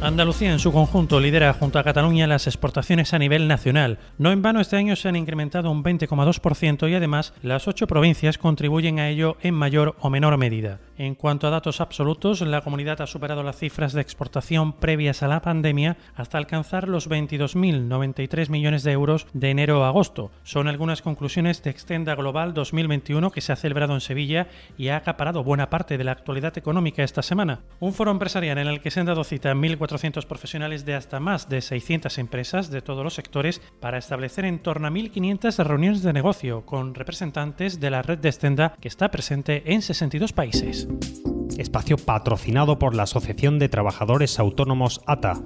Andalucía en su conjunto lidera junto a Cataluña las exportaciones a nivel nacional. No en vano este año se han incrementado un 20,2% y además las ocho provincias contribuyen a ello en mayor o menor medida. En cuanto a datos absolutos, la comunidad ha superado las cifras de exportación previas a la pandemia hasta alcanzar los 22.093 millones de euros de enero a agosto. Son algunas conclusiones de Extenda Global 2021 que se ha celebrado en Sevilla y ha acaparado buena parte de la actualidad económica esta semana. Un foro empresarial en el que se han dado cita 1.400 profesionales de hasta más de 600 empresas de todos los sectores para establecer en torno a 1.500 reuniones de negocio con representantes de la red de Extenda que está presente en 62 países. Espacio patrocinado por la Asociación de Trabajadores Autónomos ATA.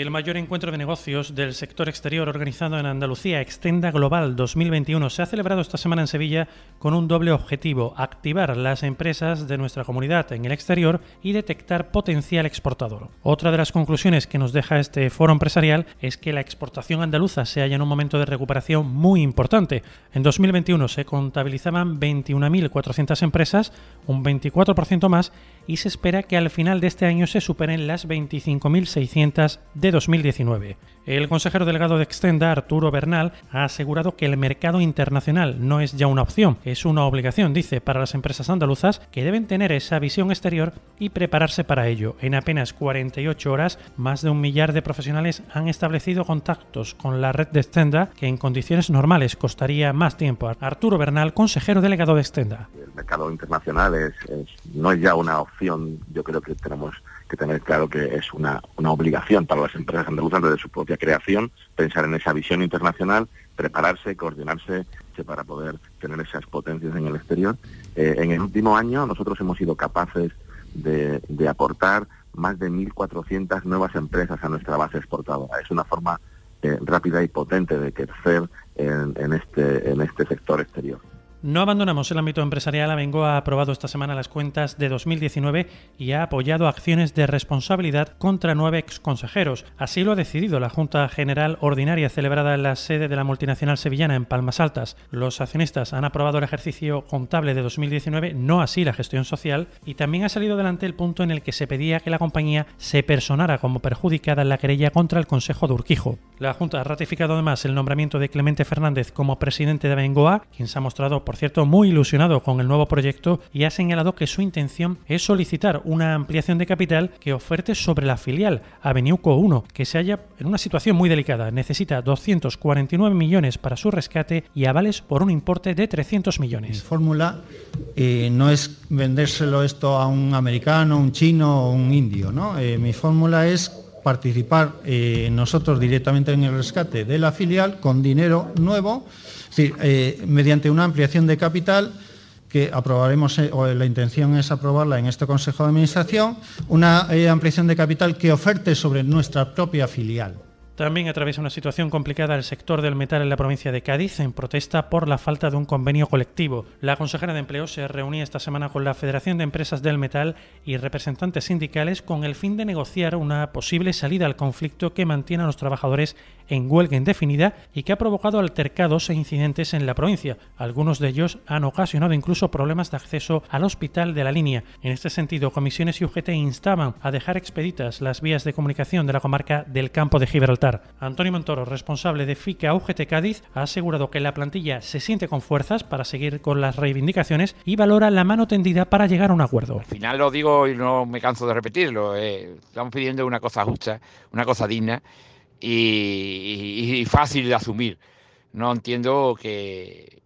El mayor encuentro de negocios del sector exterior organizado en Andalucía, Extenda Global 2021, se ha celebrado esta semana en Sevilla con un doble objetivo, activar las empresas de nuestra comunidad en el exterior y detectar potencial exportador. Otra de las conclusiones que nos deja este foro empresarial es que la exportación andaluza se halla en un momento de recuperación muy importante. En 2021 se contabilizaban 21.400 empresas, un 24% más, y se espera que al final de este año se superen las 25.600 de 2019. El consejero delegado de Extenda, Arturo Bernal, ha asegurado que el mercado internacional no es ya una opción, es una obligación, dice, para las empresas andaluzas que deben tener esa visión exterior y prepararse para ello. En apenas 48 horas, más de un millar de profesionales han establecido contactos con la red de Extenda, que en condiciones normales costaría más tiempo. Arturo Bernal, consejero delegado de Extenda. El mercado internacional es, no es ya una opción, yo creo que tenemos que tener claro que es una, una obligación para las empresas andaluzas desde su propia creación pensar en esa visión internacional, prepararse, coordinarse para poder tener esas potencias en el exterior. Eh, en el último año nosotros hemos sido capaces de, aportar más de 1.400 nuevas empresas a nuestra base exportadora. Es una forma eh, rápida y potente de crecer en, en, este, en este sector exterior. No abandonamos el ámbito empresarial. Abengoa ha aprobado esta semana las cuentas de 2019 y ha apoyado acciones de responsabilidad contra nueve exconsejeros. Así lo ha decidido la Junta General Ordinaria celebrada en la sede de la multinacional sevillana en Palmas Altas. Los accionistas han aprobado el ejercicio contable de 2019, no así la gestión social, y también ha salido adelante el punto en el que se pedía que la compañía se personara como perjudicada en la querella contra el Consejo de Urquijo. La Junta ha ratificado además el nombramiento de Clemente Fernández como presidente de Abengoa, quien se ha mostrado por cierto, muy ilusionado con el nuevo proyecto y ha señalado que su intención es solicitar una ampliación de capital que oferte sobre la filial Aveniuco 1, que se halla en una situación muy delicada. Necesita 249 millones para su rescate y avales por un importe de 300 millones. Mi fórmula eh, no es vendérselo esto a un americano, un chino o un indio. ¿no? Eh, mi fórmula es participar eh, nosotros directamente en el rescate de la filial con dinero nuevo es decir, eh, mediante una ampliación de capital que aprobaremos, eh, o la intención es aprobarla en este Consejo de Administración, una eh, ampliación de capital que oferte sobre nuestra propia filial. También atraviesa una situación complicada el sector del metal en la provincia de Cádiz en protesta por la falta de un convenio colectivo. La consejera de Empleo se reunía esta semana con la Federación de Empresas del Metal y representantes sindicales con el fin de negociar una posible salida al conflicto que mantiene a los trabajadores en huelga indefinida y que ha provocado altercados e incidentes en la provincia. Algunos de ellos han ocasionado incluso problemas de acceso al hospital de la línea. En este sentido, comisiones y UGT instaban a dejar expeditas las vías de comunicación de la comarca del campo de Gibraltar Antonio Montoro, responsable de FICA UGT Cádiz, ha asegurado que la plantilla se siente con fuerzas para seguir con las reivindicaciones y valora la mano tendida para llegar a un acuerdo. Al final lo digo y no me canso de repetirlo, eh, estamos pidiendo una cosa justa, una cosa digna y, fácil de asumir. No entiendo que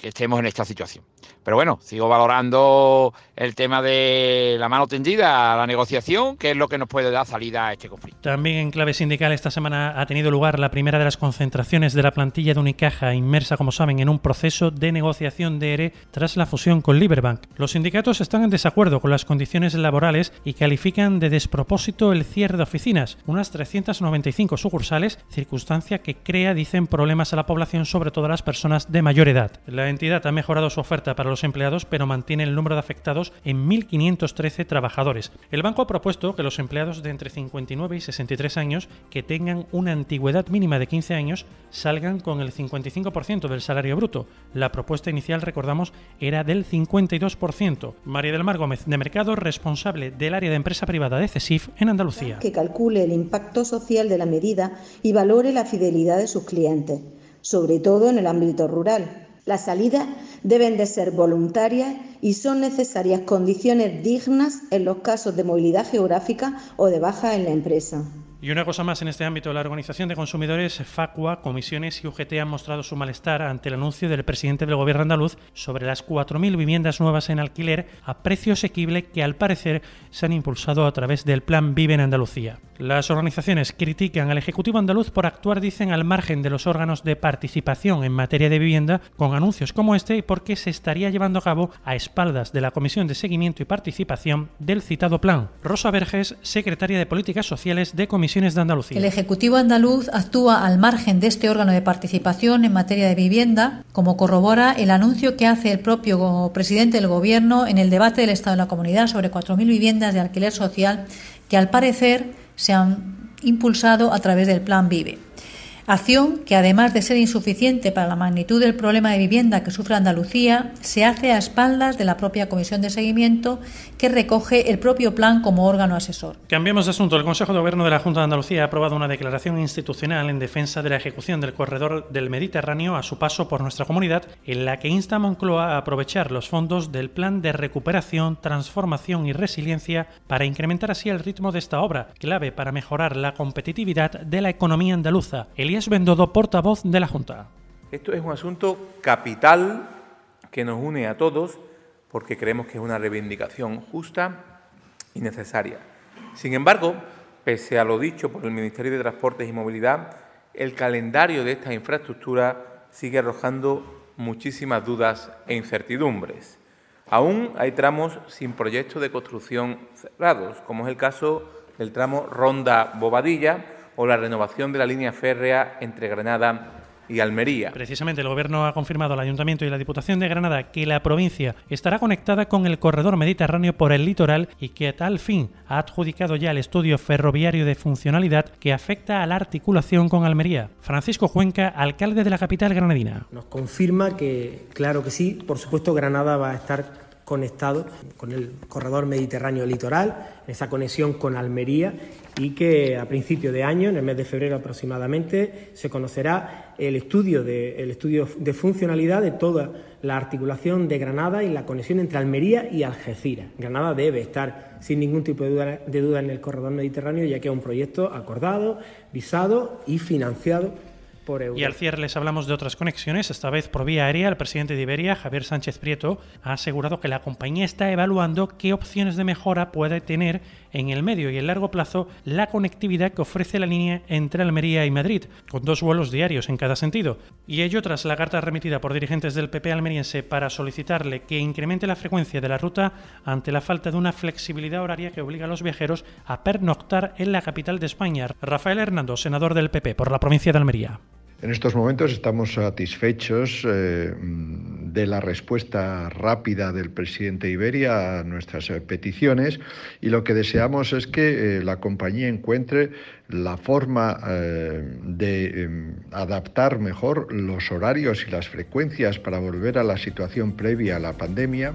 estemos en esta situación. Pero bueno, sigo valorando el tema de la mano tendida la negociación, que es lo que nos puede dar salida a este conflicto. También en clave sindical esta semana ha tenido lugar la primera de las concentraciones de la plantilla de Unicaja, inmersa, como saben, en un proceso de negociación de ERE tras la fusión con Liberbank. Los sindicatos están en desacuerdo con las condiciones laborales y califican de despropósito el cierre de oficinas, unas 395 sucursales, circunstancia que crea, dicen, problemas a la población, sobre todo a las personas de mayor edad. La entidad ha mejorado su oferta para los empleados, pero mantiene el número de afectados en 1.513 trabajadores. El banco ha propuesto que los empleados de entre 59 y 63 años que tengan una antigüedad mínima de 15 años salgan con el 55% del salario bruto. La propuesta inicial, recordamos, era del 52%. María del Mar Gómez, de Mercado, responsable del área de empresa privada de CESIF en Andalucía. Que calcule el impacto social de la medida y valore la fidelidad de sus clientes, sobre todo en el ámbito rural. Las salidas deben de ser voluntarias y son necesarias condiciones dignas en los casos de movilidad geográfica o de baja en la empresa. Y una cosa más en este ámbito, la Organización de Consumidores, FACUA, Comisiones y UGT han mostrado su malestar ante el anuncio del presidente del gobierno andaluz sobre las 4.000 viviendas nuevas en alquiler a precio asequible que al parecer se han impulsado a través del Plan Vive en Andalucía. Las organizaciones critican al Ejecutivo andaluz por actuar, dicen, al margen de los órganos de participación en materia de vivienda con anuncios como este y porque se estaría llevando a cabo a espaldas de la Comisión de Seguimiento y Participación del citado plan. Rosa Verges, secretaria de Políticas Sociales de Comisión el Ejecutivo andaluz actúa al margen de este órgano de participación en materia de vivienda, como corrobora el anuncio que hace el propio presidente del Gobierno en el debate del Estado de la Comunidad sobre 4.000 viviendas de alquiler social que, al parecer, se han impulsado a través del Plan Vive. Acción que, además de ser insuficiente para la magnitud del problema de vivienda que sufre Andalucía, se hace a espaldas de la propia Comisión de Seguimiento que recoge el propio plan como órgano asesor. Cambiemos de asunto. El Consejo de Gobierno de la Junta de Andalucía ha aprobado una declaración institucional en defensa de la ejecución del corredor del Mediterráneo a su paso por nuestra comunidad, en la que insta a Moncloa a aprovechar los fondos del Plan de Recuperación, Transformación y Resiliencia para incrementar así el ritmo de esta obra, clave para mejorar la competitividad de la economía andaluza. Elías Bendodo, portavoz de la Junta. Esto es un asunto capital que nos une a todos porque creemos que es una reivindicación justa y necesaria. Sin embargo, pese a lo dicho por el Ministerio de Transportes y Movilidad, el calendario de esta infraestructura sigue arrojando muchísimas dudas e incertidumbres. Aún hay tramos sin proyecto de construcción cerrados, como es el caso del tramo Ronda Bobadilla, o la renovación de la línea férrea entre Granada y Almería. Precisamente el Gobierno ha confirmado al Ayuntamiento y la Diputación de Granada que la provincia estará conectada con el corredor mediterráneo por el litoral y que a tal fin ha adjudicado ya el estudio ferroviario de funcionalidad que afecta a la articulación con Almería. Francisco Cuenca, alcalde de la capital granadina. Nos confirma que, claro que sí, por supuesto Granada va a estar conectado con el corredor mediterráneo litoral, esa conexión con Almería y que a principio de año, en el mes de febrero aproximadamente, se conocerá el estudio de, estudio de funcionalidad de toda la articulación de Granada y la conexión entre Almería y Algeciras. Granada debe estar sin ningún tipo de duda, de duda en el corredor mediterráneo, ya que es un proyecto acordado, visado y financiado y al cierre les hablamos de otras conexiones, esta vez por vía aérea. El presidente de Iberia, Javier Sánchez Prieto, ha asegurado que la compañía está evaluando qué opciones de mejora puede tener en el medio y el largo plazo la conectividad que ofrece la línea entre Almería y Madrid, con dos vuelos diarios en cada sentido. Y ello tras la carta remitida por dirigentes del PP almeriense para solicitarle que incremente la frecuencia de la ruta ante la falta de una flexibilidad horaria que obliga a los viajeros a pernoctar en la capital de España. Rafael Hernando, senador del PP por la provincia de Almería. En estos momentos estamos satisfechos eh, de la respuesta rápida del presidente Iberia a nuestras eh, peticiones y lo que deseamos es que eh, la compañía encuentre la forma de em, adaptar mejor los horarios y las frecuencias para volver a la situación previa a la pandemia.